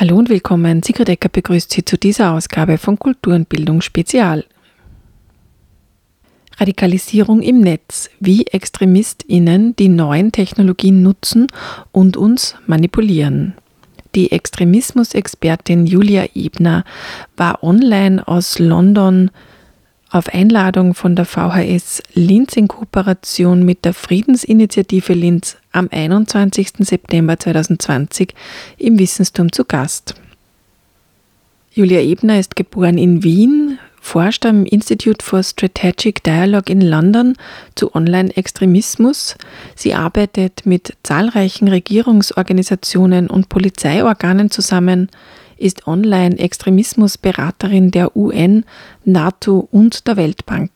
Hallo und willkommen. Sigrid Ecker begrüßt Sie zu dieser Ausgabe von Kultur und Bildung Spezial. Radikalisierung im Netz, wie ExtremistInnen die neuen Technologien nutzen und uns manipulieren. Die Extremismusexpertin Julia Ebner war online aus London auf Einladung von der VHS Linz in Kooperation mit der Friedensinitiative Linz am 21. September 2020 im Wissensturm zu Gast. Julia Ebner ist geboren in Wien, forscht am Institute for Strategic Dialogue in London zu Online-Extremismus. Sie arbeitet mit zahlreichen Regierungsorganisationen und Polizeiorganen zusammen, ist Online-Extremismusberaterin der UN, NATO und der Weltbank.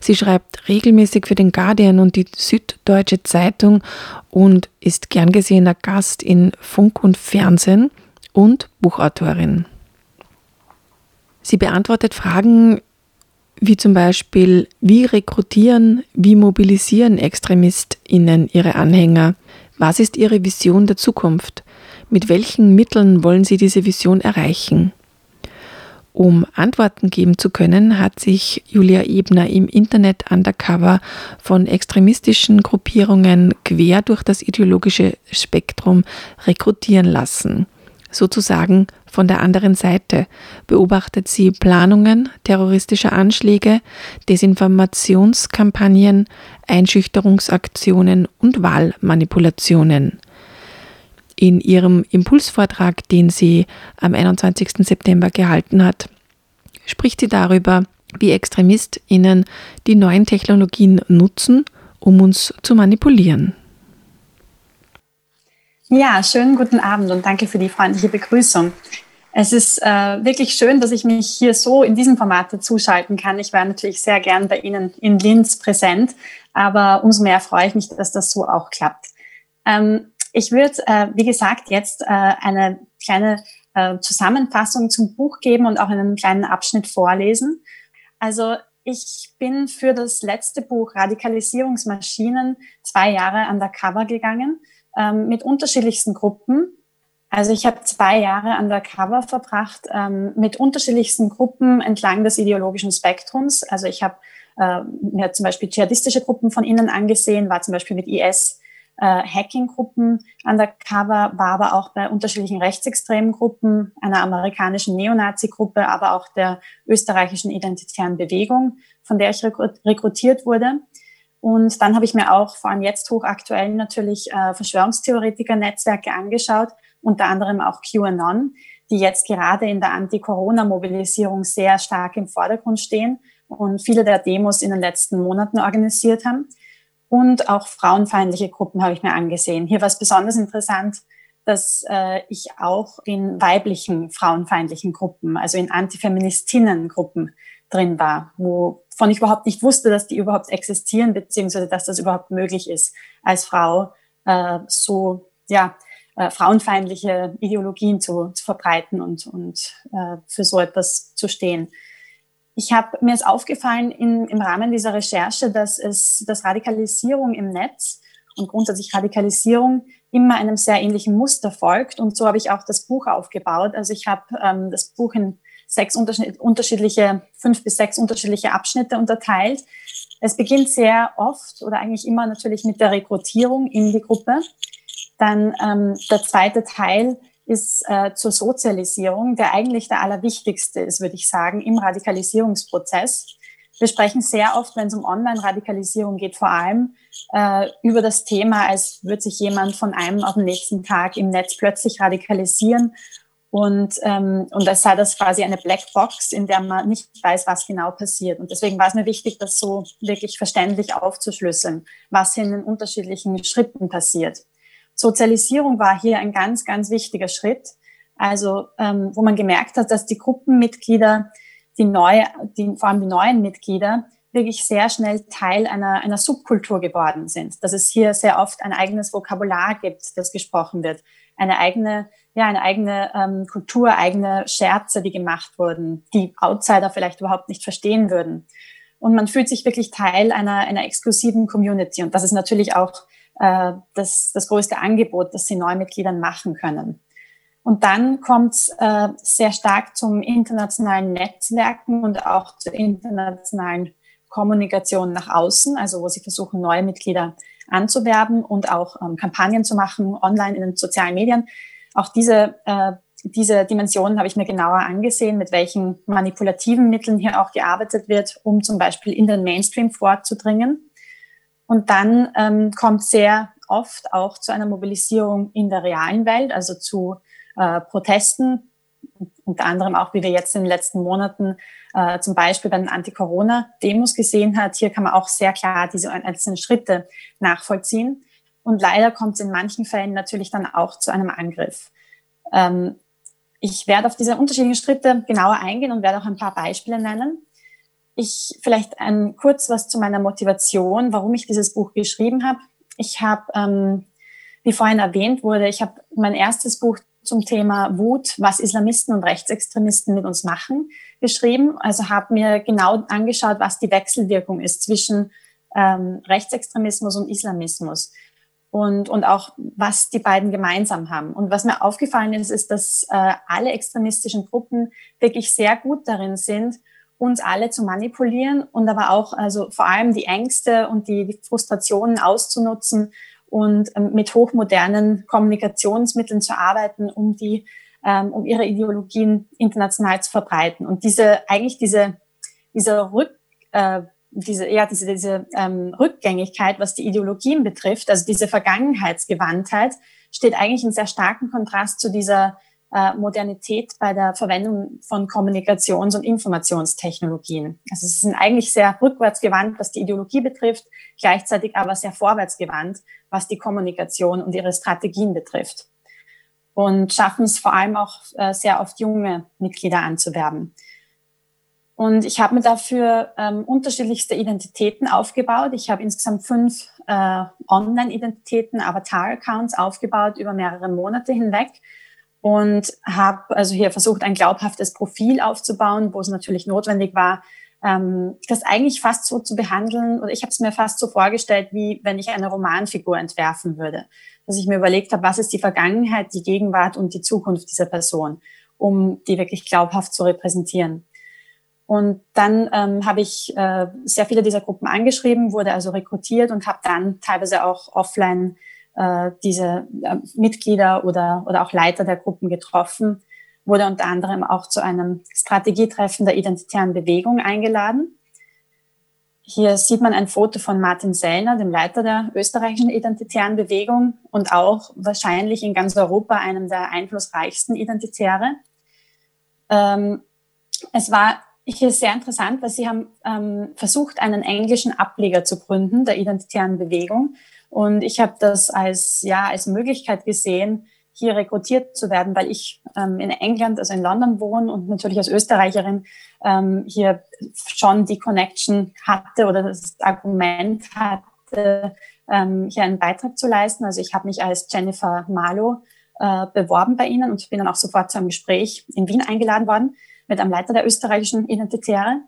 Sie schreibt regelmäßig für den Guardian und die Süddeutsche Zeitung und ist gern gesehener Gast in Funk und Fernsehen und Buchautorin. Sie beantwortet Fragen wie zum Beispiel, wie rekrutieren, wie mobilisieren ExtremistInnen ihre Anhänger? Was ist ihre Vision der Zukunft? Mit welchen Mitteln wollen Sie diese Vision erreichen? Um Antworten geben zu können, hat sich Julia Ebner im Internet undercover von extremistischen Gruppierungen quer durch das ideologische Spektrum rekrutieren lassen. Sozusagen von der anderen Seite beobachtet sie Planungen terroristischer Anschläge, Desinformationskampagnen, Einschüchterungsaktionen und Wahlmanipulationen. In ihrem Impulsvortrag, den sie am 21. September gehalten hat, spricht sie darüber, wie ExtremistInnen die neuen Technologien nutzen, um uns zu manipulieren. Ja, schönen guten Abend und danke für die freundliche Begrüßung. Es ist äh, wirklich schön, dass ich mich hier so in diesem Format dazuschalten kann. Ich war natürlich sehr gern bei Ihnen in Linz präsent, aber umso mehr freue ich mich, dass das so auch klappt. Ähm, ich würde, äh, wie gesagt, jetzt äh, eine kleine äh, Zusammenfassung zum Buch geben und auch einen kleinen Abschnitt vorlesen. Also ich bin für das letzte Buch Radikalisierungsmaschinen zwei Jahre undercover gegangen ähm, mit unterschiedlichsten Gruppen. Also ich habe zwei Jahre undercover verbracht ähm, mit unterschiedlichsten Gruppen entlang des ideologischen Spektrums. Also ich habe äh, mir zum Beispiel dschihadistische Gruppen von innen angesehen, war zum Beispiel mit IS äh, Hacking-Gruppen undercover, war aber auch bei unterschiedlichen rechtsextremen Gruppen, einer amerikanischen Neonazi-Gruppe, aber auch der österreichischen identitären Bewegung, von der ich rekrutiert wurde. Und dann habe ich mir auch vor allem jetzt hochaktuell natürlich äh, Verschwörungstheoretiker-Netzwerke angeschaut, unter anderem auch QAnon, die jetzt gerade in der Anti-Corona-Mobilisierung sehr stark im Vordergrund stehen und viele der Demos in den letzten Monaten organisiert haben. Und auch frauenfeindliche Gruppen habe ich mir angesehen. Hier war es besonders interessant, dass äh, ich auch in weiblichen frauenfeindlichen Gruppen, also in Antifeministinnen-Gruppen drin war, wovon ich überhaupt nicht wusste, dass die überhaupt existieren, beziehungsweise dass das überhaupt möglich ist, als Frau äh, so ja äh, frauenfeindliche Ideologien zu, zu verbreiten und, und äh, für so etwas zu stehen. Ich habe mir ist aufgefallen in, im Rahmen dieser Recherche, dass es dass Radikalisierung im Netz und grundsätzlich Radikalisierung immer einem sehr ähnlichen Muster folgt. Und so habe ich auch das Buch aufgebaut. Also ich habe ähm, das Buch in sechs unterschiedliche, fünf bis sechs unterschiedliche Abschnitte unterteilt. Es beginnt sehr oft oder eigentlich immer natürlich mit der Rekrutierung in die Gruppe. Dann ähm, der zweite Teil ist äh, zur Sozialisierung, der eigentlich der allerwichtigste ist, würde ich sagen, im Radikalisierungsprozess. Wir sprechen sehr oft, wenn es um Online-Radikalisierung geht, vor allem äh, über das Thema, als würde sich jemand von einem auf den nächsten Tag im Netz plötzlich radikalisieren und, ähm, und als sei das quasi eine Blackbox, in der man nicht weiß, was genau passiert. Und deswegen war es mir wichtig, das so wirklich verständlich aufzuschlüsseln, was in den unterschiedlichen Schritten passiert. Sozialisierung war hier ein ganz, ganz wichtiger Schritt. Also ähm, wo man gemerkt hat, dass die Gruppenmitglieder, die neue, die, vor allem die neuen Mitglieder, wirklich sehr schnell Teil einer, einer Subkultur geworden sind. Dass es hier sehr oft ein eigenes Vokabular gibt, das gesprochen wird. Eine eigene, ja, eine eigene ähm, Kultur, eigene Scherze, die gemacht wurden, die Outsider vielleicht überhaupt nicht verstehen würden. Und man fühlt sich wirklich Teil einer, einer exklusiven Community. Und das ist natürlich auch äh, das, das größte Angebot, das sie Neumitgliedern machen können. Und dann kommt es äh, sehr stark zum internationalen Netzwerken und auch zur internationalen Kommunikation nach außen, also wo sie versuchen, neue Mitglieder anzuwerben und auch ähm, Kampagnen zu machen, online in den sozialen Medien. Auch diese, äh, diese Dimensionen habe ich mir genauer angesehen, mit welchen manipulativen Mitteln hier auch gearbeitet wird, um zum Beispiel in den Mainstream vorzudringen. Und dann ähm, kommt sehr oft auch zu einer Mobilisierung in der realen Welt, also zu äh, Protesten, unter anderem auch, wie wir jetzt in den letzten Monaten äh, zum Beispiel bei den Anti-Corona-Demos gesehen hat. Hier kann man auch sehr klar diese einzelnen Schritte nachvollziehen. Und leider kommt es in manchen Fällen natürlich dann auch zu einem Angriff. Ähm, ich werde auf diese unterschiedlichen Schritte genauer eingehen und werde auch ein paar Beispiele nennen. Ich vielleicht ein, kurz was zu meiner Motivation, warum ich dieses Buch geschrieben habe. Ich habe, ähm, wie vorhin erwähnt wurde, ich habe mein erstes Buch zum Thema Wut, was Islamisten und Rechtsextremisten mit uns machen, geschrieben. Also habe mir genau angeschaut, was die Wechselwirkung ist zwischen ähm, Rechtsextremismus und Islamismus und, und auch, was die beiden gemeinsam haben. Und was mir aufgefallen ist, ist, dass äh, alle extremistischen Gruppen wirklich sehr gut darin sind, uns alle zu manipulieren und aber auch, also vor allem die Ängste und die, Frustrationen auszunutzen und ähm, mit hochmodernen Kommunikationsmitteln zu arbeiten, um die, ähm, um ihre Ideologien international zu verbreiten. Und diese, eigentlich diese, diese Rück, äh, diese, ja, diese, diese ähm, Rückgängigkeit, was die Ideologien betrifft, also diese Vergangenheitsgewandtheit, steht eigentlich in sehr starken Kontrast zu dieser äh, Modernität bei der Verwendung von Kommunikations- und Informationstechnologien. Also sie sind eigentlich sehr rückwärtsgewandt, was die Ideologie betrifft, gleichzeitig aber sehr vorwärtsgewandt, was die Kommunikation und ihre Strategien betrifft. Und schaffen es vor allem auch äh, sehr oft junge Mitglieder anzuwerben. Und ich habe mir dafür ähm, unterschiedlichste Identitäten aufgebaut. Ich habe insgesamt fünf äh, Online-Identitäten, Avatar-Accounts aufgebaut über mehrere Monate hinweg und habe also hier versucht, ein glaubhaftes Profil aufzubauen, wo es natürlich notwendig war, ähm, das eigentlich fast so zu behandeln, oder ich habe es mir fast so vorgestellt, wie wenn ich eine Romanfigur entwerfen würde. Dass ich mir überlegt habe, was ist die Vergangenheit, die Gegenwart und die Zukunft dieser Person, um die wirklich glaubhaft zu repräsentieren. Und dann ähm, habe ich äh, sehr viele dieser Gruppen angeschrieben, wurde also rekrutiert und habe dann teilweise auch offline äh, diese äh, Mitglieder oder, oder auch Leiter der Gruppen getroffen, wurde unter anderem auch zu einem Strategietreffen der identitären Bewegung eingeladen. Hier sieht man ein Foto von Martin Sellner, dem Leiter der österreichischen identitären Bewegung und auch wahrscheinlich in ganz Europa einem der einflussreichsten Identitäre. Ähm, es war hier sehr interessant, weil sie haben ähm, versucht, einen englischen Ableger zu gründen der identitären Bewegung und ich habe das als, ja, als Möglichkeit gesehen, hier rekrutiert zu werden, weil ich ähm, in England, also in London wohne und natürlich als Österreicherin ähm, hier schon die Connection hatte oder das Argument hatte, ähm, hier einen Beitrag zu leisten. Also ich habe mich als Jennifer Marlow äh, beworben bei Ihnen und bin dann auch sofort zu einem Gespräch in Wien eingeladen worden mit einem Leiter der österreichischen Identitäre.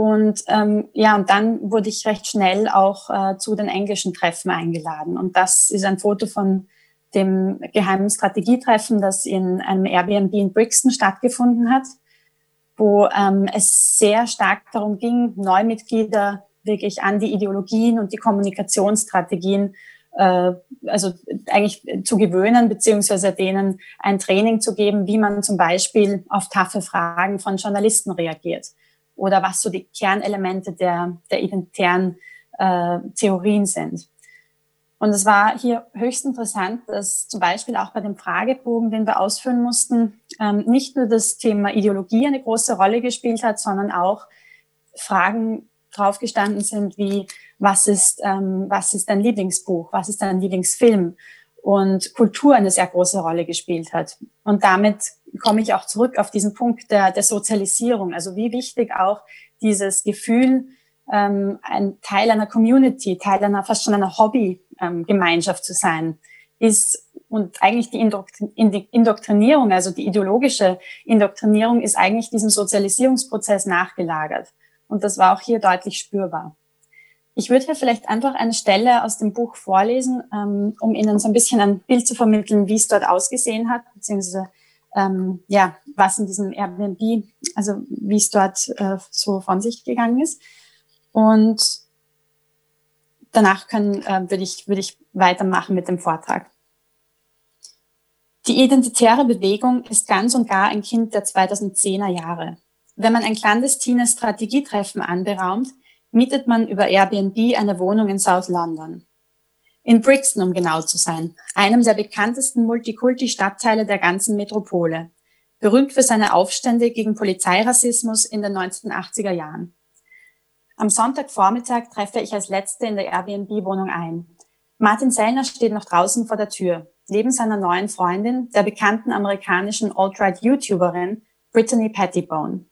Und ähm, ja, und dann wurde ich recht schnell auch äh, zu den englischen Treffen eingeladen. Und das ist ein Foto von dem geheimen Strategietreffen, das in einem Airbnb in Brixton stattgefunden hat, wo ähm, es sehr stark darum ging, Neumitglieder wirklich an die Ideologien und die Kommunikationsstrategien äh, also eigentlich zu gewöhnen, beziehungsweise denen ein Training zu geben, wie man zum Beispiel auf taffe Fragen von Journalisten reagiert oder was so die Kernelemente der, der identitären äh, Theorien sind. Und es war hier höchst interessant, dass zum Beispiel auch bei dem Fragebogen, den wir ausfüllen mussten, ähm, nicht nur das Thema Ideologie eine große Rolle gespielt hat, sondern auch Fragen draufgestanden sind wie, was ist, ähm, was ist dein Lieblingsbuch, was ist dein Lieblingsfilm? Und Kultur eine sehr große Rolle gespielt hat. Und damit komme ich auch zurück auf diesen Punkt der, der Sozialisierung. Also wie wichtig auch dieses Gefühl, ähm, ein Teil einer Community, Teil einer fast schon einer Hobby-Gemeinschaft ähm, zu sein, ist und eigentlich die Indoktrinierung, also die ideologische Indoktrinierung ist eigentlich diesem Sozialisierungsprozess nachgelagert. Und das war auch hier deutlich spürbar. Ich würde hier vielleicht einfach eine Stelle aus dem Buch vorlesen, ähm, um Ihnen so ein bisschen ein Bild zu vermitteln, wie es dort ausgesehen hat, beziehungsweise ähm, ja, was in diesem Airbnb, also wie es dort äh, so von sich gegangen ist. Und danach können, äh, würde ich, würde ich weitermachen mit dem Vortrag. Die identitäre Bewegung ist ganz und gar ein Kind der 2010er Jahre. Wenn man ein clandestines Strategietreffen anberaumt, mietet man über Airbnb eine Wohnung in South London. In Brixton, um genau zu sein, einem der bekanntesten Multikulti-Stadtteile der ganzen Metropole, berühmt für seine Aufstände gegen Polizeirassismus in den 1980er Jahren. Am Sonntagvormittag treffe ich als Letzte in der Airbnb-Wohnung ein. Martin Sellner steht noch draußen vor der Tür, neben seiner neuen Freundin, der bekannten amerikanischen Alt-Right-YouTuberin Brittany Pettibone.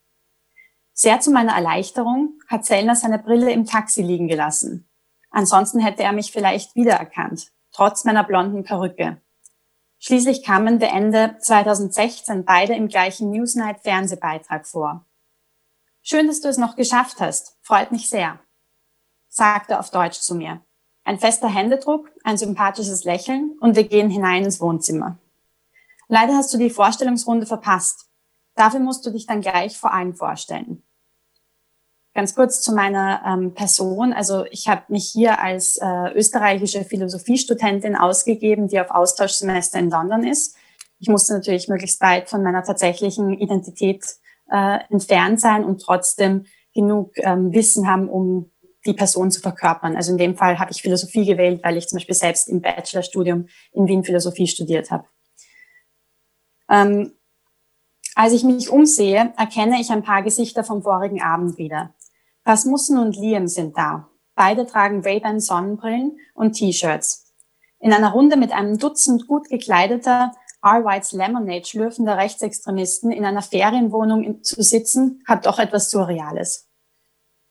Sehr zu meiner Erleichterung hat Sellner seine Brille im Taxi liegen gelassen. Ansonsten hätte er mich vielleicht wiedererkannt, trotz meiner blonden Perücke. Schließlich kamen wir Ende 2016 beide im gleichen Newsnight Fernsehbeitrag vor. Schön, dass du es noch geschafft hast. Freut mich sehr. Sagte auf Deutsch zu mir. Ein fester Händedruck, ein sympathisches Lächeln und wir gehen hinein ins Wohnzimmer. Leider hast du die Vorstellungsrunde verpasst. Dafür musst du dich dann gleich vor allem vorstellen. Ganz kurz zu meiner ähm, Person. Also ich habe mich hier als äh, österreichische Philosophiestudentin ausgegeben, die auf Austauschsemester in London ist. Ich musste natürlich möglichst weit von meiner tatsächlichen Identität äh, entfernt sein und trotzdem genug ähm, Wissen haben, um die Person zu verkörpern. Also in dem Fall habe ich Philosophie gewählt, weil ich zum Beispiel selbst im Bachelorstudium in Wien Philosophie studiert habe. Ähm, als ich mich umsehe, erkenne ich ein paar Gesichter vom vorigen Abend wieder. Rasmussen und Liam sind da. Beide tragen Ray-Ban Sonnenbrillen und T-Shirts. In einer Runde mit einem Dutzend gut gekleideter, R. Whites Lemonade schlürfender Rechtsextremisten in einer Ferienwohnung zu sitzen, hat doch etwas Surreales.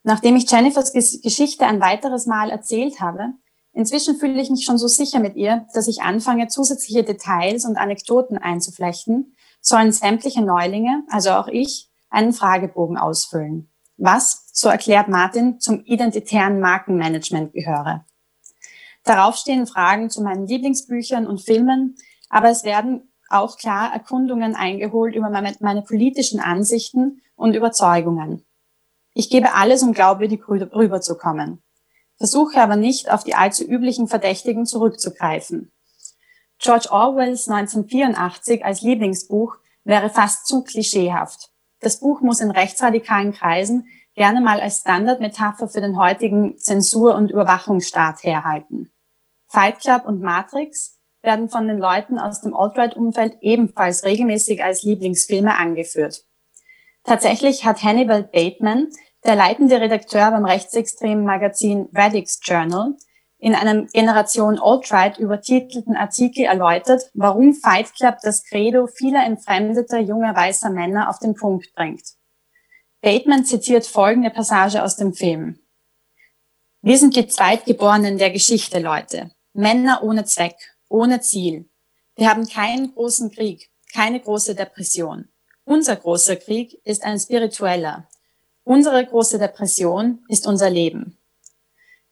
Nachdem ich Jennifers Geschichte ein weiteres Mal erzählt habe, inzwischen fühle ich mich schon so sicher mit ihr, dass ich anfange, zusätzliche Details und Anekdoten einzuflechten, sollen sämtliche Neulinge, also auch ich, einen Fragebogen ausfüllen was, so erklärt Martin, zum identitären Markenmanagement gehöre. Darauf stehen Fragen zu meinen Lieblingsbüchern und Filmen, aber es werden auch klar Erkundungen eingeholt über meine, meine politischen Ansichten und Überzeugungen. Ich gebe alles, um glaubwürdig rüberzukommen, versuche aber nicht auf die allzu üblichen Verdächtigen zurückzugreifen. George Orwells 1984 als Lieblingsbuch wäre fast zu klischeehaft. Das Buch muss in rechtsradikalen Kreisen gerne mal als Standardmetapher für den heutigen Zensur- und Überwachungsstaat herhalten. Fight Club und Matrix werden von den Leuten aus dem Alt-Right-Umfeld ebenfalls regelmäßig als Lieblingsfilme angeführt. Tatsächlich hat Hannibal Bateman, der leitende Redakteur beim rechtsextremen Magazin Radix Journal, in einem Generation Alt-Right übertitelten Artikel erläutert, warum Fight Club das Credo vieler entfremdeter junger weißer Männer auf den Punkt bringt. Bateman zitiert folgende Passage aus dem Film. Wir sind die Zweitgeborenen der Geschichte, Leute. Männer ohne Zweck, ohne Ziel. Wir haben keinen großen Krieg, keine große Depression. Unser großer Krieg ist ein spiritueller. Unsere große Depression ist unser Leben.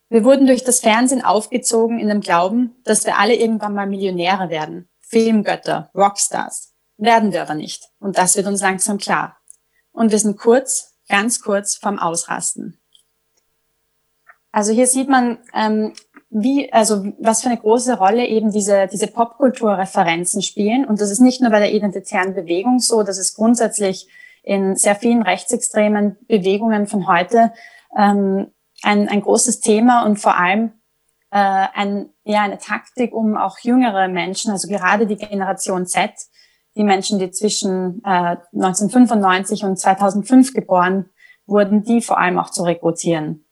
Wir wurden durch das Fernsehen aufgezogen in dem Glauben, dass wir alle irgendwann mal Millionäre werden. Filmgötter, Rockstars. Werden wir aber nicht. Und das wird uns langsam klar. Und wir sind kurz, ganz kurz vom Ausrasten. Also hier sieht man, ähm, wie, also was für eine große Rolle eben diese, diese Popkulturreferenzen spielen. Und das ist nicht nur bei der identitären Bewegung so, das ist grundsätzlich in sehr vielen rechtsextremen Bewegungen von heute ähm, ein, ein großes Thema und vor allem äh, ein, ja, eine Taktik, um auch jüngere Menschen, also gerade die Generation Z, die Menschen, die zwischen äh, 1995 und 2005 geboren wurden, die vor allem auch zu rekrutieren.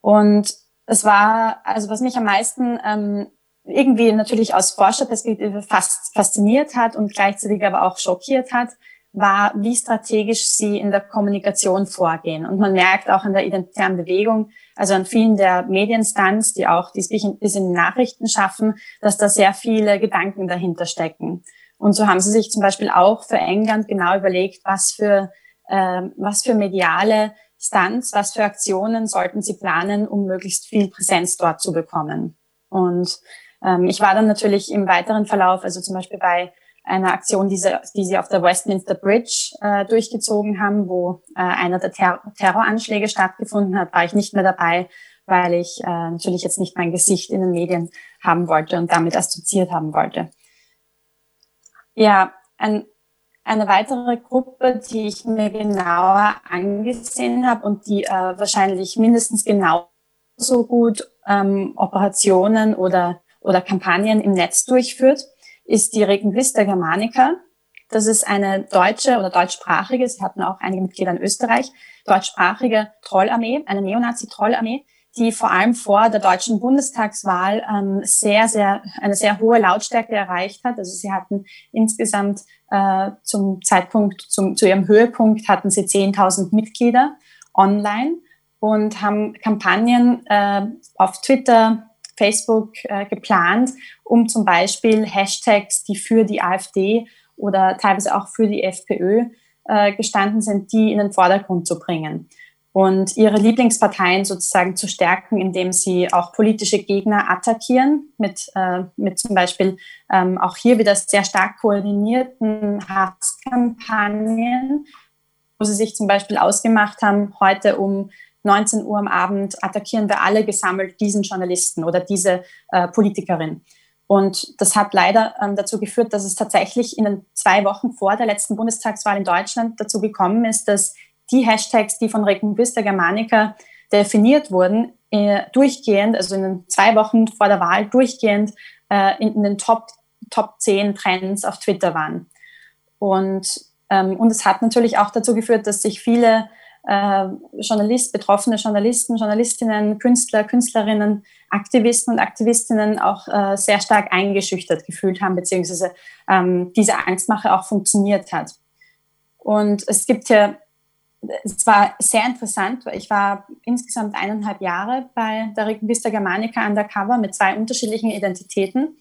Und es war, also was mich am meisten ähm, irgendwie natürlich aus Forscherperspektive fast fasziniert hat und gleichzeitig aber auch schockiert hat, war, wie strategisch sie in der Kommunikation vorgehen. Und man merkt auch in der identitären Bewegung, also an vielen der Medienstunts, die auch die bis in Nachrichten schaffen, dass da sehr viele Gedanken dahinter stecken. Und so haben sie sich zum Beispiel auch für England genau überlegt, was für, äh, was für mediale Stunts, was für Aktionen sollten sie planen, um möglichst viel Präsenz dort zu bekommen. Und ähm, ich war dann natürlich im weiteren Verlauf, also zum Beispiel bei einer Aktion, die sie, die sie auf der Westminster Bridge äh, durchgezogen haben, wo äh, einer der Ter Terroranschläge stattgefunden hat, war ich nicht mehr dabei, weil ich äh, natürlich jetzt nicht mein Gesicht in den Medien haben wollte und damit assoziiert haben wollte. Ja, ein, eine weitere Gruppe, die ich mir genauer angesehen habe und die äh, wahrscheinlich mindestens genauso gut ähm, Operationen oder, oder Kampagnen im Netz durchführt, ist die Regenquista Germanica. Das ist eine deutsche oder deutschsprachige, sie hatten auch einige Mitglieder in Österreich, deutschsprachige Trollarmee, eine Neonazi-Trollarmee, die vor allem vor der deutschen Bundestagswahl ähm, sehr, sehr, eine sehr hohe Lautstärke erreicht hat. Also sie hatten insgesamt äh, zum Zeitpunkt, zum, zu ihrem Höhepunkt hatten sie 10.000 Mitglieder online und haben Kampagnen äh, auf Twitter, Facebook äh, geplant, um zum Beispiel Hashtags, die für die AfD oder teilweise auch für die FPÖ äh, gestanden sind, die in den Vordergrund zu bringen und ihre Lieblingsparteien sozusagen zu stärken, indem sie auch politische Gegner attackieren, mit, äh, mit zum Beispiel ähm, auch hier wieder sehr stark koordinierten Hasskampagnen, wo sie sich zum Beispiel ausgemacht haben, heute um 19 Uhr am Abend attackieren wir alle gesammelt diesen Journalisten oder diese äh, Politikerin. Und das hat leider ähm, dazu geführt, dass es tatsächlich in den zwei Wochen vor der letzten Bundestagswahl in Deutschland dazu gekommen ist, dass die Hashtags, die von Regenbüster Germanica definiert wurden, äh, durchgehend, also in den zwei Wochen vor der Wahl durchgehend äh, in, in, den Top, Top 10 Trends auf Twitter waren. Und, ähm, und es hat natürlich auch dazu geführt, dass sich viele äh, Journalist, betroffene Journalisten, Journalistinnen, Künstler, Künstlerinnen, Aktivisten und Aktivistinnen auch äh, sehr stark eingeschüchtert gefühlt haben, beziehungsweise ähm, diese Angstmache auch funktioniert hat. Und es gibt ja, es war sehr interessant, weil ich war insgesamt eineinhalb Jahre bei der Regenvista Germanica undercover mit zwei unterschiedlichen Identitäten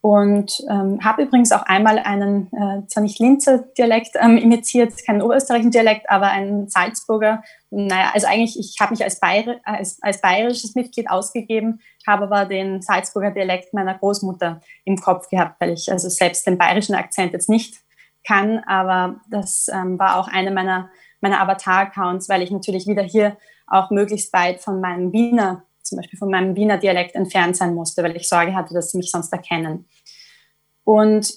und ähm, habe übrigens auch einmal einen, äh, zwar nicht Linzer Dialekt ähm, imitiert, keinen oberösterreichischen Dialekt, aber einen Salzburger. Naja, also eigentlich, ich habe mich als, Bayer, als, als bayerisches Mitglied ausgegeben, habe aber den Salzburger Dialekt meiner Großmutter im Kopf gehabt, weil ich also selbst den bayerischen Akzent jetzt nicht kann, aber das ähm, war auch eine meiner, meiner Avatar-Accounts, weil ich natürlich wieder hier auch möglichst weit von meinem Wiener zum Beispiel von meinem Wiener Dialekt entfernt sein musste, weil ich Sorge hatte, dass sie mich sonst erkennen. Und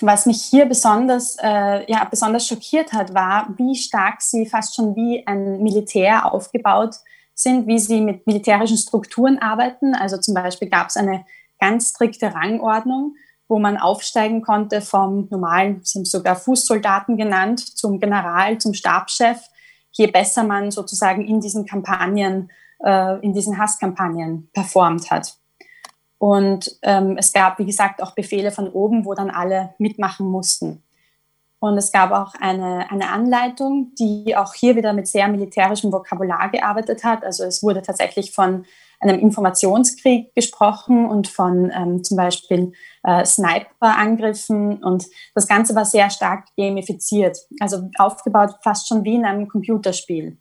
was mich hier besonders, äh, ja, besonders schockiert hat, war, wie stark sie fast schon wie ein Militär aufgebaut sind, wie sie mit militärischen Strukturen arbeiten. Also zum Beispiel gab es eine ganz strikte Rangordnung, wo man aufsteigen konnte vom normalen, sind sogar Fußsoldaten genannt, zum General, zum Stabschef, je besser man sozusagen in diesen Kampagnen äh, in diesen Hasskampagnen performt hat. Und ähm, es gab, wie gesagt, auch Befehle von oben, wo dann alle mitmachen mussten. Und es gab auch eine, eine Anleitung, die auch hier wieder mit sehr militärischem Vokabular gearbeitet hat. Also es wurde tatsächlich von einem Informationskrieg gesprochen und von ähm, zum Beispiel äh, Sniper-Angriffen. Und das Ganze war sehr stark gamifiziert, also aufgebaut fast schon wie in einem Computerspiel.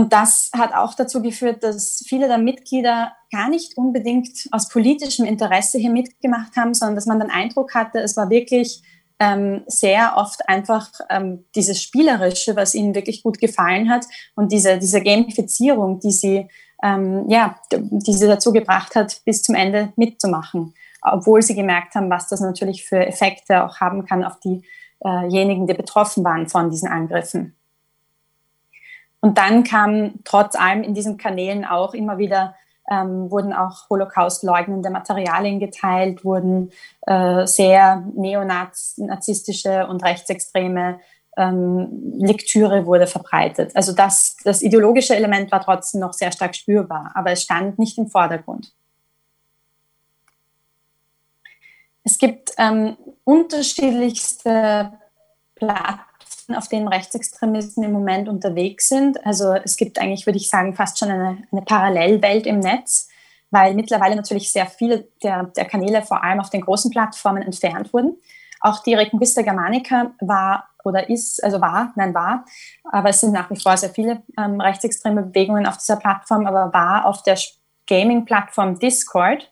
Und das hat auch dazu geführt, dass viele der Mitglieder gar nicht unbedingt aus politischem Interesse hier mitgemacht haben, sondern dass man den Eindruck hatte, es war wirklich ähm, sehr oft einfach ähm, dieses Spielerische, was ihnen wirklich gut gefallen hat und diese, diese Gamifizierung, die sie, ähm, ja, die sie dazu gebracht hat, bis zum Ende mitzumachen. Obwohl sie gemerkt haben, was das natürlich für Effekte auch haben kann auf diejenigen, die betroffen waren von diesen Angriffen. Und dann kam trotz allem in diesen Kanälen auch immer wieder ähm, wurden auch Holocaust-leugnende Materialien geteilt, wurden äh, sehr neonazistische und rechtsextreme ähm, Lektüre wurde verbreitet. Also das, das ideologische Element war trotzdem noch sehr stark spürbar, aber es stand nicht im Vordergrund. Es gibt ähm, unterschiedlichste Plattformen, auf denen Rechtsextremisten im Moment unterwegs sind. Also es gibt eigentlich, würde ich sagen, fast schon eine, eine Parallelwelt im Netz, weil mittlerweile natürlich sehr viele der, der Kanäle vor allem auf den großen Plattformen entfernt wurden. Auch die Reconquista Germanica war oder ist, also war, nein, war, aber es sind nach wie vor sehr viele ähm, rechtsextreme Bewegungen auf dieser Plattform, aber war auf der Gaming-Plattform Discord,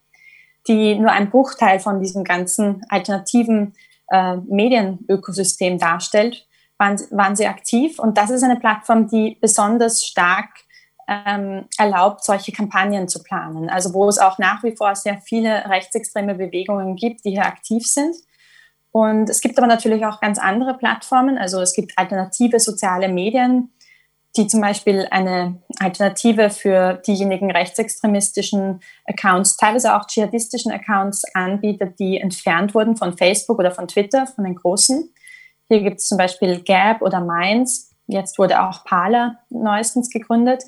die nur ein Bruchteil von diesem ganzen alternativen äh, Medienökosystem darstellt, waren, waren sie aktiv. Und das ist eine Plattform, die besonders stark ähm, erlaubt, solche Kampagnen zu planen. Also wo es auch nach wie vor sehr viele rechtsextreme Bewegungen gibt, die hier aktiv sind. Und es gibt aber natürlich auch ganz andere Plattformen. Also es gibt alternative soziale Medien, die zum Beispiel eine Alternative für diejenigen rechtsextremistischen Accounts, teilweise auch dschihadistischen Accounts anbietet, die entfernt wurden von Facebook oder von Twitter, von den großen. Hier gibt es zum Beispiel Gap oder Minds. Jetzt wurde auch Parler neuestens gegründet.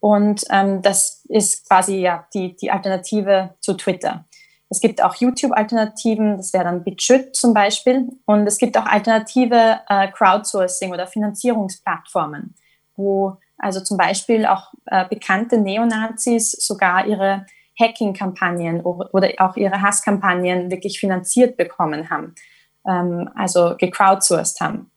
Und ähm, das ist quasi ja die, die Alternative zu Twitter. Es gibt auch YouTube-Alternativen, das wäre dann BitChute zum Beispiel. Und es gibt auch alternative äh, Crowdsourcing- oder Finanzierungsplattformen, wo also zum Beispiel auch äh, bekannte Neonazis sogar ihre Hacking-Kampagnen oder auch ihre Hasskampagnen wirklich finanziert bekommen haben, ähm, also gecrowdsourced haben.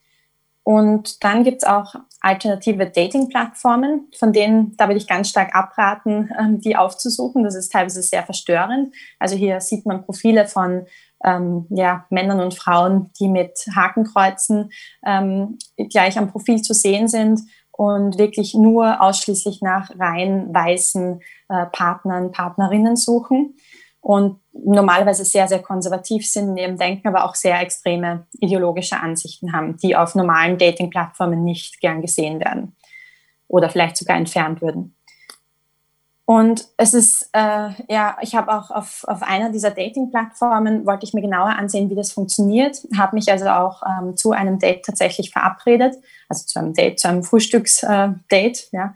Und dann gibt es auch alternative Dating-Plattformen, von denen, da würde ich ganz stark abraten, ähm, die aufzusuchen. Das ist teilweise sehr verstörend. Also hier sieht man Profile von ähm, ja, Männern und Frauen, die mit Hakenkreuzen ähm, gleich am Profil zu sehen sind und wirklich nur ausschließlich nach rein weißen äh, Partnern, Partnerinnen suchen und normalerweise sehr, sehr konservativ sind in ihrem Denken, aber auch sehr extreme ideologische Ansichten haben, die auf normalen Dating-Plattformen nicht gern gesehen werden oder vielleicht sogar entfernt würden. Und es ist, äh, ja, ich habe auch auf, auf einer dieser Dating-Plattformen, wollte ich mir genauer ansehen, wie das funktioniert, habe mich also auch ähm, zu einem Date tatsächlich verabredet, also zu einem Date, zu einem Frühstücksdate, äh, ja,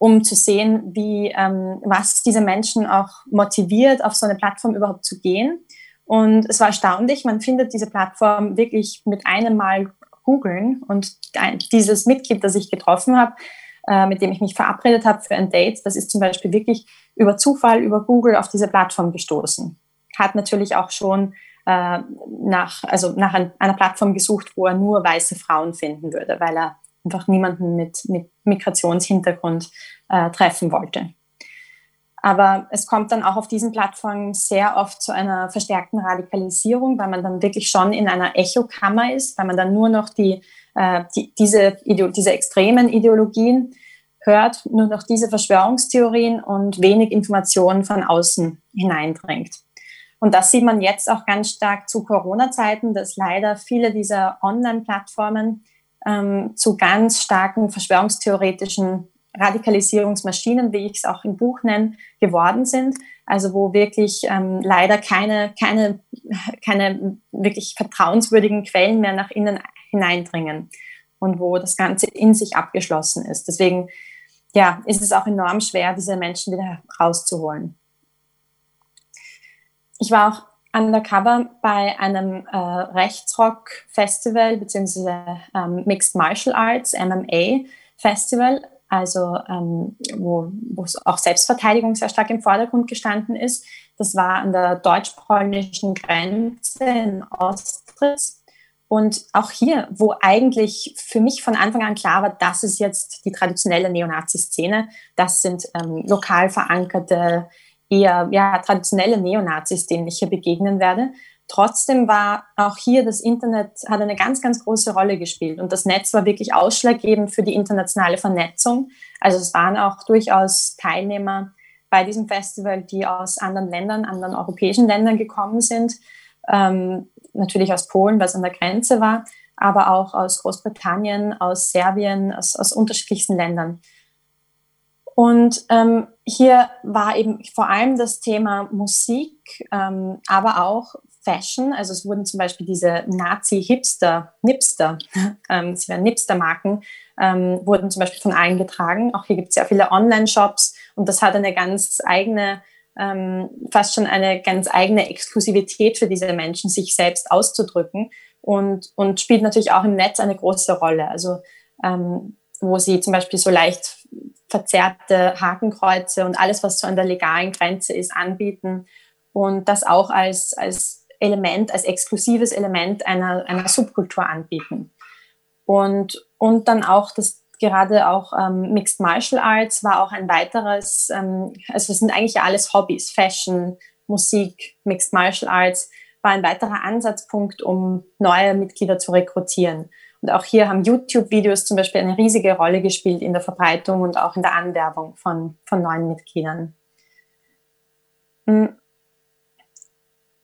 um zu sehen, wie, ähm, was diese Menschen auch motiviert, auf so eine Plattform überhaupt zu gehen. Und es war erstaunlich, man findet diese Plattform wirklich mit einem Mal googeln und dieses Mitglied, das ich getroffen habe, äh, mit dem ich mich verabredet habe für ein Date, das ist zum Beispiel wirklich über Zufall, über Google auf diese Plattform gestoßen. Hat natürlich auch schon äh, nach, also nach ein, einer Plattform gesucht, wo er nur weiße Frauen finden würde, weil er einfach niemanden mit, mit Migrationshintergrund äh, treffen wollte. Aber es kommt dann auch auf diesen Plattformen sehr oft zu einer verstärkten Radikalisierung, weil man dann wirklich schon in einer Echokammer ist, weil man dann nur noch die, äh, die, diese, diese extremen Ideologien hört, nur noch diese Verschwörungstheorien und wenig Informationen von außen hineindringt. Und das sieht man jetzt auch ganz stark zu Corona-Zeiten, dass leider viele dieser Online-Plattformen ähm, zu ganz starken verschwörungstheoretischen Radikalisierungsmaschinen, wie ich es auch im Buch nenne, geworden sind. Also wo wirklich ähm, leider keine, keine, keine wirklich vertrauenswürdigen Quellen mehr nach innen hineindringen und wo das Ganze in sich abgeschlossen ist. Deswegen ja, ist es auch enorm schwer, diese Menschen wieder rauszuholen. Ich war auch undercover bei einem äh, Rechtsrock-Festival beziehungsweise ähm, Mixed Martial Arts, MMA Festival, also ähm, wo, wo auch Selbstverteidigung sehr stark im Vordergrund gestanden ist. Das war an der deutsch-polnischen Grenze in Ostritz. Und auch hier, wo eigentlich für mich von Anfang an klar war, das ist jetzt die traditionelle Neonazi-Szene, das sind ähm, lokal verankerte eher ja, traditionelle Neonazis, denen ich hier begegnen werde. Trotzdem war auch hier das Internet, hat eine ganz, ganz große Rolle gespielt. Und das Netz war wirklich ausschlaggebend für die internationale Vernetzung. Also es waren auch durchaus Teilnehmer bei diesem Festival, die aus anderen Ländern, anderen europäischen Ländern gekommen sind. Ähm, natürlich aus Polen, was an der Grenze war, aber auch aus Großbritannien, aus Serbien, aus, aus unterschiedlichsten Ländern. Und ähm, hier war eben vor allem das Thema Musik, ähm, aber auch Fashion. Also es wurden zum Beispiel diese Nazi-Hipster, Nipster, ähm, sie werden Nipster-Marken, ähm, wurden zum Beispiel von allen getragen. Auch hier gibt es sehr viele Online-Shops und das hat eine ganz eigene, ähm, fast schon eine ganz eigene Exklusivität für diese Menschen, sich selbst auszudrücken und, und spielt natürlich auch im Netz eine große Rolle. Also ähm, wo sie zum Beispiel so leicht verzerrte Hakenkreuze und alles, was so an der legalen Grenze ist, anbieten und das auch als, als Element, als exklusives Element einer, einer Subkultur anbieten. Und, und dann auch das gerade auch ähm, Mixed Martial Arts war auch ein weiteres, ähm, also es sind eigentlich ja alles Hobbys, Fashion, Musik, Mixed Martial Arts, war ein weiterer Ansatzpunkt, um neue Mitglieder zu rekrutieren. Und auch hier haben YouTube-Videos zum Beispiel eine riesige Rolle gespielt in der Verbreitung und auch in der Anwerbung von, von neuen Mitgliedern. Hm.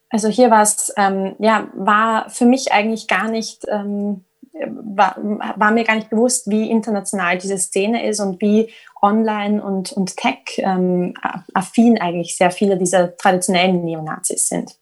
Also hier war es, ähm, ja, war für mich eigentlich gar nicht, ähm, war, war mir gar nicht bewusst, wie international diese Szene ist und wie online und, und tech ähm, affin eigentlich sehr viele dieser traditionellen Neonazis sind.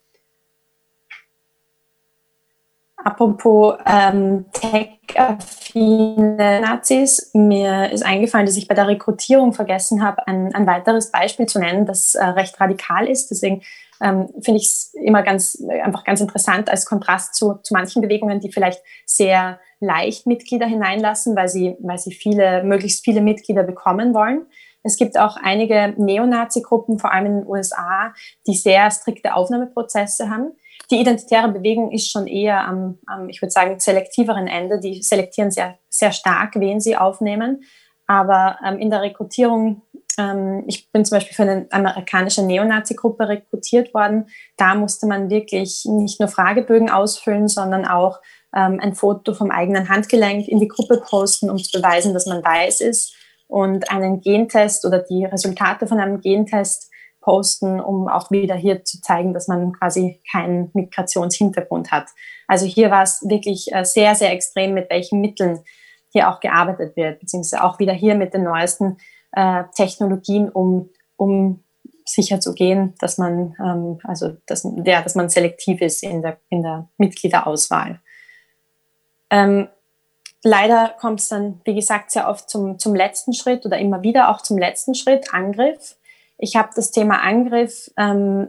Apropos ähm, tech-affine Nazis, mir ist eingefallen, dass ich bei der Rekrutierung vergessen habe, ein, ein weiteres Beispiel zu nennen, das äh, recht radikal ist. Deswegen ähm, finde ich es immer ganz, einfach ganz interessant als Kontrast zu, zu manchen Bewegungen, die vielleicht sehr leicht Mitglieder hineinlassen, weil sie, weil sie viele, möglichst viele Mitglieder bekommen wollen. Es gibt auch einige Neonazi-Gruppen, vor allem in den USA, die sehr strikte Aufnahmeprozesse haben die identitäre Bewegung ist schon eher am, am ich würde sagen, selektiveren Ende. Die selektieren sehr, sehr stark, wen sie aufnehmen. Aber ähm, in der Rekrutierung, ähm, ich bin zum Beispiel für eine amerikanische Neonazi-Gruppe rekrutiert worden. Da musste man wirklich nicht nur Fragebögen ausfüllen, sondern auch ähm, ein Foto vom eigenen Handgelenk in die Gruppe posten, um zu beweisen, dass man weiß ist. Und einen Gentest oder die Resultate von einem Gentest posten, um auch wieder hier zu zeigen, dass man quasi keinen Migrationshintergrund hat. Also hier war es wirklich äh, sehr, sehr extrem, mit welchen Mitteln hier auch gearbeitet wird, beziehungsweise auch wieder hier mit den neuesten äh, Technologien, um, um sicher dass man, ähm, also dass, ja, dass man selektiv ist in der, in der Mitgliederauswahl. Ähm, leider kommt es dann, wie gesagt, sehr oft zum, zum letzten Schritt oder immer wieder auch zum letzten Schritt, Angriff. Ich habe das Thema Angriff ähm,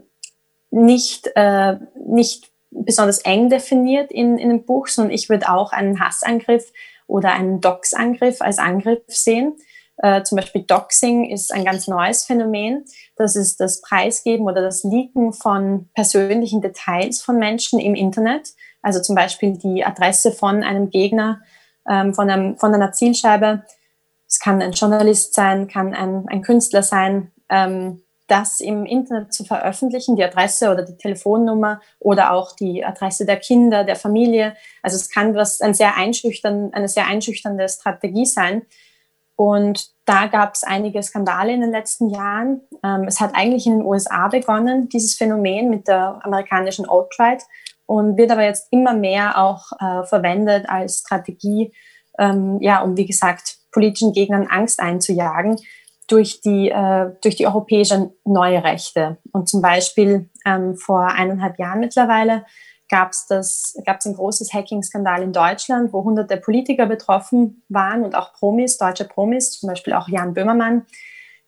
nicht, äh, nicht besonders eng definiert in, in dem Buch, sondern ich würde auch einen Hassangriff oder einen Doxangriff als Angriff sehen. Äh, zum Beispiel Doxing ist ein ganz neues Phänomen. Das ist das Preisgeben oder das Leaken von persönlichen Details von Menschen im Internet. Also zum Beispiel die Adresse von einem Gegner, ähm, von, einem, von einer Zielscheibe. Es kann ein Journalist sein, kann ein, ein Künstler sein, ähm, das im Internet zu veröffentlichen, die Adresse oder die Telefonnummer oder auch die Adresse der Kinder, der Familie. Also es kann was ein sehr einschüchtern, eine sehr einschüchternde Strategie sein. Und da gab es einige Skandale in den letzten Jahren. Ähm, es hat eigentlich in den USA begonnen, dieses Phänomen mit der amerikanischen Alt-Right und wird aber jetzt immer mehr auch äh, verwendet als Strategie, ähm, ja, um wie gesagt politischen Gegnern Angst einzujagen durch die, äh, durch die europäische neue Rechte. Und zum Beispiel ähm, vor eineinhalb Jahren mittlerweile gab es das, gab es ein großes Hacking-Skandal in Deutschland, wo hunderte Politiker betroffen waren und auch Promis, deutsche Promis, zum Beispiel auch Jan Böhmermann,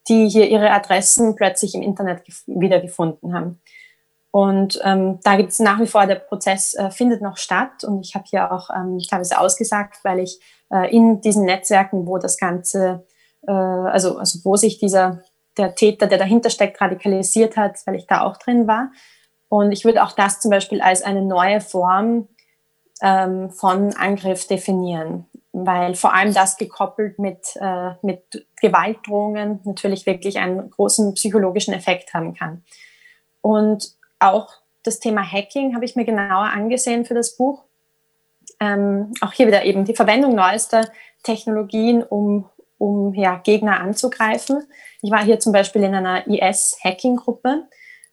die hier ihre Adressen plötzlich im Internet wiedergefunden haben. Und ähm, da gibt es nach wie vor, der Prozess äh, findet noch statt und ich habe hier auch ähm, teilweise ausgesagt, weil ich äh, in diesen Netzwerken, wo das Ganze äh, also, also wo sich dieser, der Täter, der dahinter steckt, radikalisiert hat, weil ich da auch drin war. Und ich würde auch das zum Beispiel als eine neue Form ähm, von Angriff definieren, weil vor allem das gekoppelt mit, äh, mit Gewaltdrohungen natürlich wirklich einen großen psychologischen Effekt haben kann. Und auch das Thema Hacking habe ich mir genauer angesehen für das Buch. Ähm, auch hier wieder eben die Verwendung neuester Technologien, um um ja, Gegner anzugreifen. Ich war hier zum Beispiel in einer IS-Hacking-Gruppe,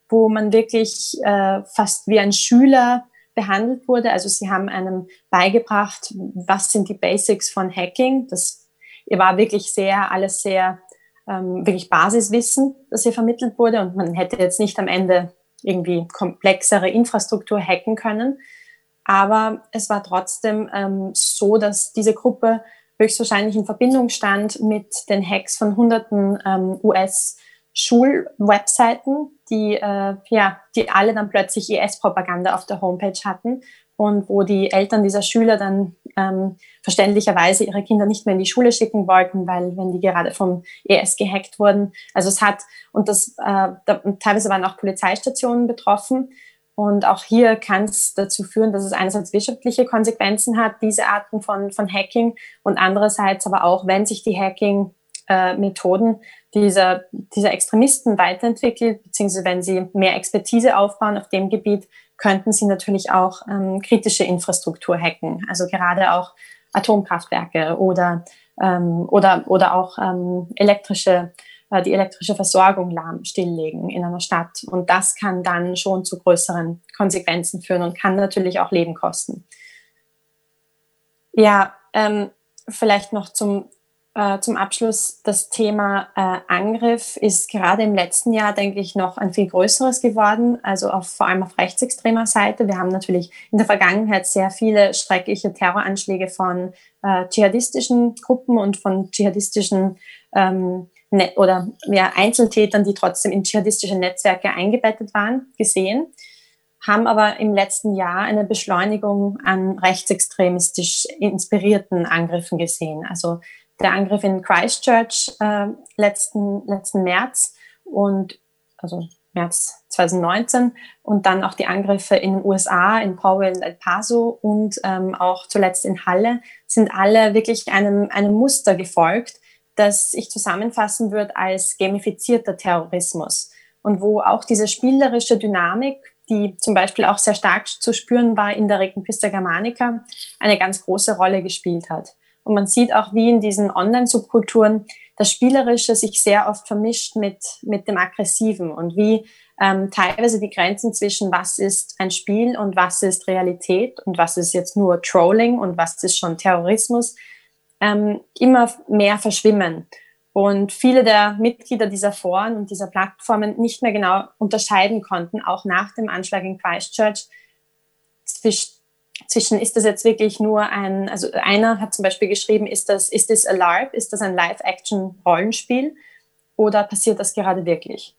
wo man wirklich äh, fast wie ein Schüler behandelt wurde. Also sie haben einem beigebracht, was sind die Basics von Hacking. Das war wirklich sehr, alles sehr, ähm, wirklich Basiswissen, das hier vermittelt wurde. Und man hätte jetzt nicht am Ende irgendwie komplexere Infrastruktur hacken können. Aber es war trotzdem ähm, so, dass diese Gruppe höchstwahrscheinlich in Verbindung stand mit den Hacks von hunderten ähm, US-Schulwebseiten, die, äh, ja, die alle dann plötzlich IS-Propaganda auf der Homepage hatten und wo die Eltern dieser Schüler dann ähm, verständlicherweise ihre Kinder nicht mehr in die Schule schicken wollten, weil wenn die gerade vom IS gehackt wurden. Also es hat, und das äh, da, teilweise waren auch Polizeistationen betroffen. Und auch hier kann es dazu führen, dass es einerseits wirtschaftliche Konsequenzen hat, diese Arten von, von Hacking, und andererseits aber auch, wenn sich die Hacking-Methoden dieser, dieser Extremisten weiterentwickelt, beziehungsweise wenn sie mehr Expertise aufbauen auf dem Gebiet, könnten sie natürlich auch ähm, kritische Infrastruktur hacken. Also gerade auch Atomkraftwerke oder, ähm, oder, oder auch ähm, elektrische die elektrische Versorgung lahm stilllegen in einer Stadt. Und das kann dann schon zu größeren Konsequenzen führen und kann natürlich auch Leben kosten. Ja, ähm, vielleicht noch zum, äh, zum Abschluss das Thema äh, Angriff ist gerade im letzten Jahr, denke ich, noch ein viel größeres geworden, also auf, vor allem auf rechtsextremer Seite. Wir haben natürlich in der Vergangenheit sehr viele schreckliche Terroranschläge von äh, dschihadistischen Gruppen und von dschihadistischen ähm, Ne-, oder ja, Einzeltätern, die trotzdem in dschihadistische Netzwerke eingebettet waren, gesehen, haben aber im letzten Jahr eine Beschleunigung an rechtsextremistisch inspirierten Angriffen gesehen. Also der Angriff in Christchurch äh, letzten, letzten März und also März 2019 und dann auch die Angriffe in den USA, in Powell, El Paso und ähm, auch zuletzt in Halle sind alle wirklich einem, einem Muster gefolgt, das ich zusammenfassen würde als gamifizierter Terrorismus und wo auch diese spielerische Dynamik, die zum Beispiel auch sehr stark zu spüren war in der Regenpista Germanica, eine ganz große Rolle gespielt hat. Und man sieht auch, wie in diesen Online-Subkulturen das Spielerische sich sehr oft vermischt mit, mit dem Aggressiven und wie ähm, teilweise die Grenzen zwischen was ist ein Spiel und was ist Realität und was ist jetzt nur Trolling und was ist schon Terrorismus ähm, immer mehr verschwimmen. Und viele der Mitglieder dieser Foren und dieser Plattformen nicht mehr genau unterscheiden konnten, auch nach dem Anschlag in Christchurch, zwischen, ist das jetzt wirklich nur ein, also einer hat zum Beispiel geschrieben, ist das, ist das a LARP, ist das ein Live-Action-Rollenspiel oder passiert das gerade wirklich?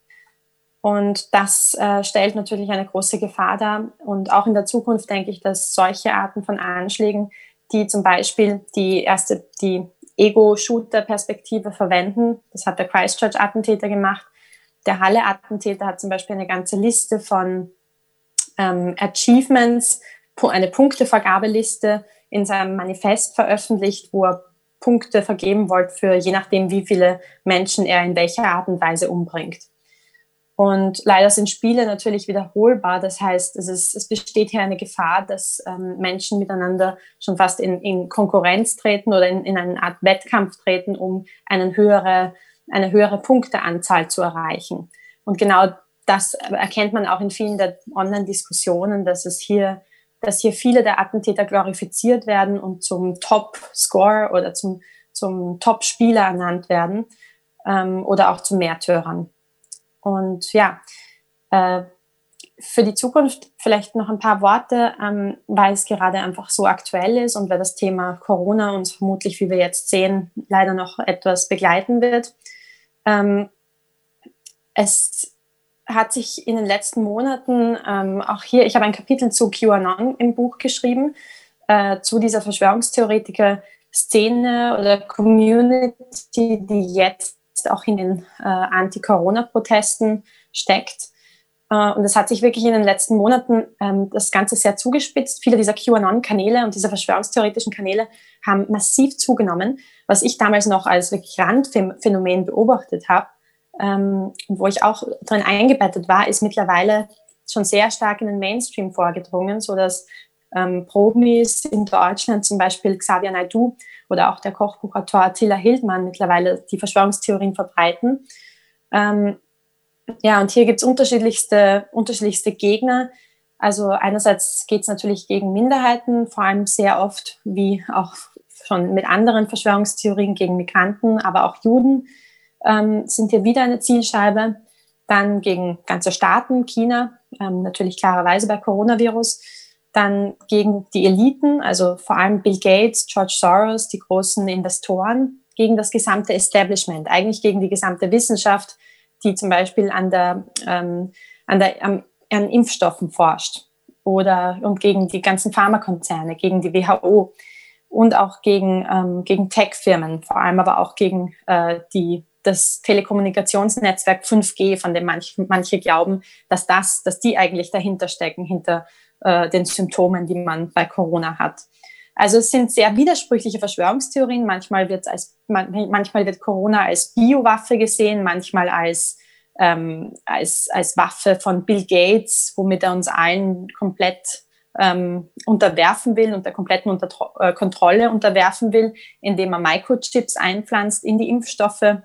Und das äh, stellt natürlich eine große Gefahr dar. Und auch in der Zukunft denke ich, dass solche Arten von Anschlägen die zum Beispiel die erste, die Ego-Shooter-Perspektive verwenden. Das hat der Christchurch-Attentäter gemacht. Der Halle-Attentäter hat zum Beispiel eine ganze Liste von ähm, Achievements, eine Punktevergabeliste in seinem Manifest veröffentlicht, wo er Punkte vergeben wollte für je nachdem, wie viele Menschen er in welcher Art und Weise umbringt. Und leider sind Spiele natürlich wiederholbar. Das heißt, es, ist, es besteht hier eine Gefahr, dass ähm, Menschen miteinander schon fast in, in Konkurrenz treten oder in, in eine Art Wettkampf treten, um einen höhere, eine höhere Punkteanzahl zu erreichen. Und genau das erkennt man auch in vielen der Online-Diskussionen, dass es hier, dass hier viele der Attentäter glorifiziert werden und zum Top-Score oder zum, zum Top-Spieler ernannt werden ähm, oder auch zu Märtyrern. Und ja, äh, für die Zukunft vielleicht noch ein paar Worte, ähm, weil es gerade einfach so aktuell ist und weil das Thema Corona uns vermutlich, wie wir jetzt sehen, leider noch etwas begleiten wird. Ähm, es hat sich in den letzten Monaten ähm, auch hier, ich habe ein Kapitel zu QAnon im Buch geschrieben, äh, zu dieser Verschwörungstheoretiker-Szene oder Community, die jetzt auch in den äh, Anti-Corona-Protesten steckt. Äh, und es hat sich wirklich in den letzten Monaten ähm, das Ganze sehr zugespitzt. Viele dieser QAnon-Kanäle und dieser verschwörungstheoretischen Kanäle haben massiv zugenommen, was ich damals noch als wirklich Randphänomen beobachtet habe. Ähm, wo ich auch drin eingebettet war, ist mittlerweile schon sehr stark in den Mainstream vorgedrungen, so dass ähm, Promis in Deutschland, zum Beispiel Xavier Naidoo, oder auch der Kochbuchautor Attila Hildmann mittlerweile die Verschwörungstheorien verbreiten. Ähm, ja, und hier gibt es unterschiedlichste, unterschiedlichste Gegner. Also einerseits geht es natürlich gegen Minderheiten, vor allem sehr oft, wie auch schon mit anderen Verschwörungstheorien gegen Migranten, aber auch Juden ähm, sind hier wieder eine Zielscheibe. Dann gegen ganze Staaten, China, ähm, natürlich klarerweise bei Coronavirus dann gegen die Eliten, also vor allem Bill Gates, George Soros, die großen Investoren, gegen das gesamte Establishment, eigentlich gegen die gesamte Wissenschaft, die zum Beispiel an, der, ähm, an, der, an, an Impfstoffen forscht oder und gegen die ganzen Pharmakonzerne, gegen die WHO und auch gegen, ähm, gegen Tech-Firmen, vor allem aber auch gegen äh, die das Telekommunikationsnetzwerk 5G, von dem manch, manche glauben, dass das, dass die eigentlich dahinter stecken, hinter äh, den Symptomen, die man bei Corona hat. Also es sind sehr widersprüchliche Verschwörungstheorien. Manchmal wird als manchmal wird Corona als Biowaffe gesehen, manchmal als ähm, als als Waffe von Bill Gates, womit er uns allen komplett ähm, unterwerfen will und der kompletten unter äh, Kontrolle unterwerfen will, indem er Microchips einpflanzt in die Impfstoffe.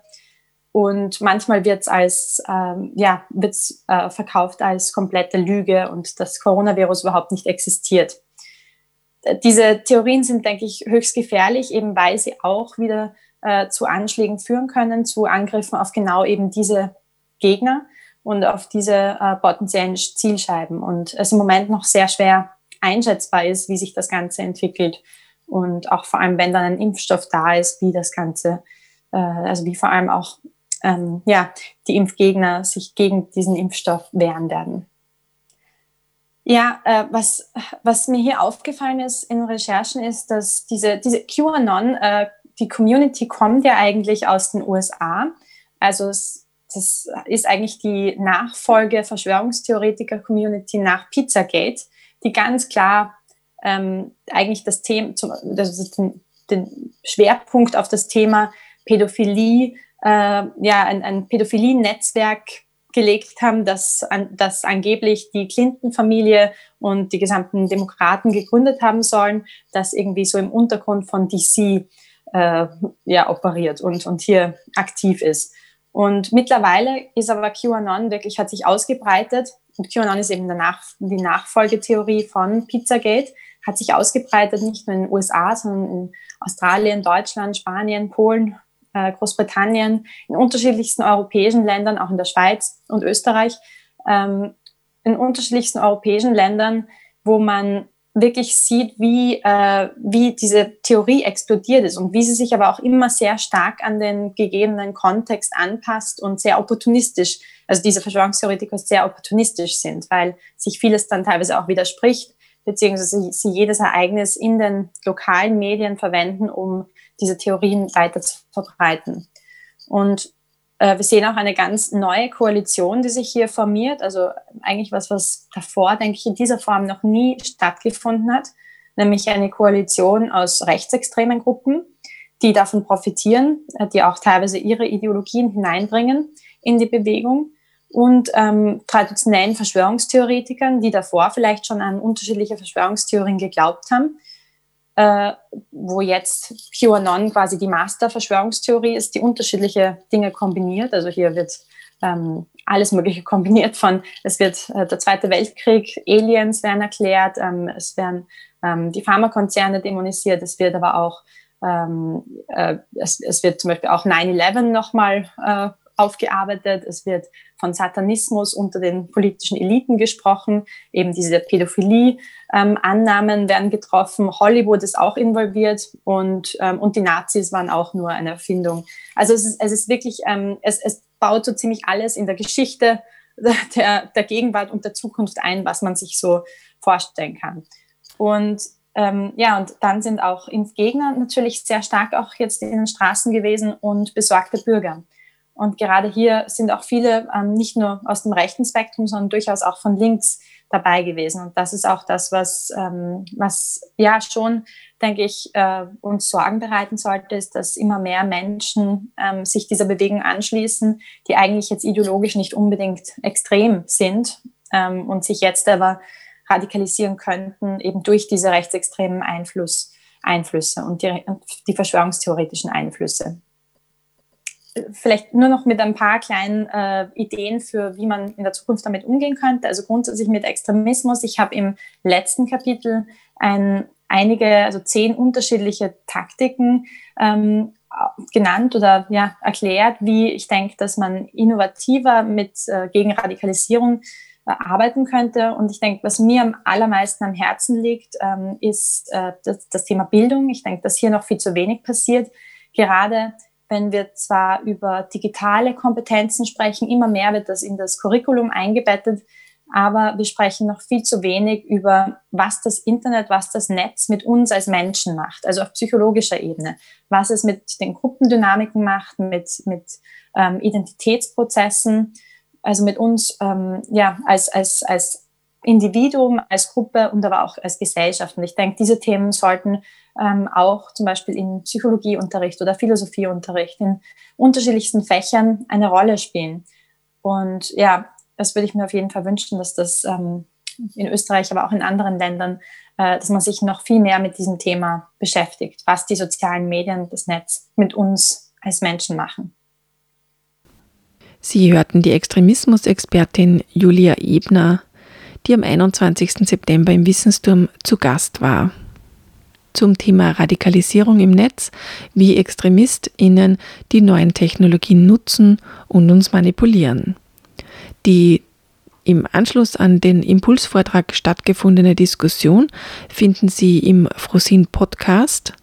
Und manchmal wird es als ähm, ja wird's, äh, verkauft als komplette Lüge und das Coronavirus überhaupt nicht existiert. Diese Theorien sind, denke ich, höchst gefährlich, eben weil sie auch wieder äh, zu Anschlägen führen können, zu Angriffen auf genau eben diese Gegner und auf diese äh, potenziellen Zielscheiben. Und es im Moment noch sehr schwer einschätzbar ist, wie sich das Ganze entwickelt. Und auch vor allem, wenn dann ein Impfstoff da ist, wie das Ganze, äh, also wie vor allem auch ähm, ja, die Impfgegner sich gegen diesen Impfstoff wehren werden. Ja, äh, was, was mir hier aufgefallen ist in Recherchen ist, dass diese, diese QAnon, äh, die Community kommt ja eigentlich aus den USA. Also es, das ist eigentlich die Nachfolge Verschwörungstheoretiker-Community nach Pizzagate die ganz klar ähm, eigentlich das Thema, das den, den Schwerpunkt auf das Thema Pädophilie, äh, ja, ein, ein Pädophilie-Netzwerk gelegt haben, das, an, das angeblich die Clinton-Familie und die gesamten Demokraten gegründet haben sollen, das irgendwie so im Untergrund von DC äh, ja, operiert und, und hier aktiv ist. Und mittlerweile ist aber QAnon wirklich, hat sich ausgebreitet und QAnon ist eben Nach die Nachfolgetheorie von Pizzagate, hat sich ausgebreitet nicht nur in den USA, sondern in Australien, Deutschland, Spanien, Polen, äh, Großbritannien, in unterschiedlichsten europäischen Ländern, auch in der Schweiz und Österreich, ähm, in unterschiedlichsten europäischen Ländern, wo man wirklich sieht, wie, äh, wie diese Theorie explodiert ist und wie sie sich aber auch immer sehr stark an den gegebenen Kontext anpasst und sehr opportunistisch, also diese Verschwörungstheoretiker sehr opportunistisch sind, weil sich vieles dann teilweise auch widerspricht, beziehungsweise sie jedes Ereignis in den lokalen Medien verwenden, um diese Theorien weiter zu verbreiten. Und äh, wir sehen auch eine ganz neue Koalition, die sich hier formiert. Also eigentlich was, was davor, denke ich, in dieser Form noch nie stattgefunden hat. Nämlich eine Koalition aus rechtsextremen Gruppen, die davon profitieren, äh, die auch teilweise ihre Ideologien hineinbringen in die Bewegung und ähm, traditionellen Verschwörungstheoretikern, die davor vielleicht schon an unterschiedliche Verschwörungstheorien geglaubt haben, äh, wo jetzt QAnon quasi die Master-Verschwörungstheorie ist, die unterschiedliche Dinge kombiniert. Also hier wird ähm, alles Mögliche kombiniert von, es wird äh, der Zweite Weltkrieg, Aliens werden erklärt, ähm, es werden ähm, die Pharmakonzerne dämonisiert, es wird aber auch, ähm, äh, es, es wird zum Beispiel auch 9-11 nochmal äh, aufgearbeitet. Es wird von Satanismus unter den politischen Eliten gesprochen. Eben diese Pädophilie-Annahmen ähm, werden getroffen. Hollywood ist auch involviert und, ähm, und die Nazis waren auch nur eine Erfindung. Also es ist, es ist wirklich, ähm, es, es baut so ziemlich alles in der Geschichte der, der Gegenwart und der Zukunft ein, was man sich so vorstellen kann. Und ähm, ja, und dann sind auch Impfgegner natürlich sehr stark auch jetzt in den Straßen gewesen und besorgte Bürger. Und gerade hier sind auch viele ähm, nicht nur aus dem rechten Spektrum, sondern durchaus auch von links dabei gewesen. Und das ist auch das, was, ähm, was ja schon, denke ich, äh, uns Sorgen bereiten sollte, ist, dass immer mehr Menschen ähm, sich dieser Bewegung anschließen, die eigentlich jetzt ideologisch nicht unbedingt extrem sind ähm, und sich jetzt aber radikalisieren könnten, eben durch diese rechtsextremen Einfluss, Einflüsse und die, die verschwörungstheoretischen Einflüsse vielleicht nur noch mit ein paar kleinen äh, Ideen für, wie man in der Zukunft damit umgehen könnte. Also grundsätzlich mit Extremismus. Ich habe im letzten Kapitel ein, einige, also zehn unterschiedliche Taktiken ähm, genannt oder ja, erklärt, wie ich denke, dass man innovativer mit äh, gegen Radikalisierung äh, arbeiten könnte. Und ich denke, was mir am allermeisten am Herzen liegt, ähm, ist äh, das, das Thema Bildung. Ich denke, dass hier noch viel zu wenig passiert. Gerade wenn wir zwar über digitale Kompetenzen sprechen, immer mehr wird das in das Curriculum eingebettet, aber wir sprechen noch viel zu wenig über, was das Internet, was das Netz mit uns als Menschen macht, also auf psychologischer Ebene, was es mit den Gruppendynamiken macht, mit, mit ähm, Identitätsprozessen, also mit uns ähm, ja, als, als, als Individuum, als Gruppe und aber auch als Gesellschaft. Und ich denke, diese Themen sollten ähm, auch zum Beispiel in Psychologieunterricht oder Philosophieunterricht in unterschiedlichsten Fächern eine Rolle spielen. Und ja, das würde ich mir auf jeden Fall wünschen, dass das ähm, in Österreich, aber auch in anderen Ländern, äh, dass man sich noch viel mehr mit diesem Thema beschäftigt, was die sozialen Medien, das Netz mit uns als Menschen machen. Sie hörten die Extremismusexpertin Julia Ebner, die am 21. September im Wissensturm zu Gast war. Zum Thema Radikalisierung im Netz, wie ExtremistInnen die neuen Technologien nutzen und uns manipulieren. Die im Anschluss an den Impulsvortrag stattgefundene Diskussion finden Sie im Frosin Podcast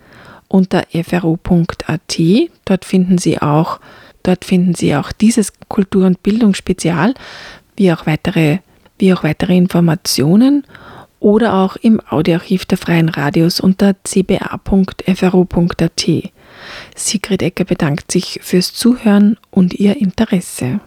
unter fro.at. Dort finden Sie auch, dort finden Sie auch dieses Kultur- und Bildungsspezial, wie auch weitere, wie auch weitere Informationen oder auch im Audioarchiv der Freien Radios unter cba.fro.at. Sigrid Ecker bedankt sich fürs Zuhören und Ihr Interesse.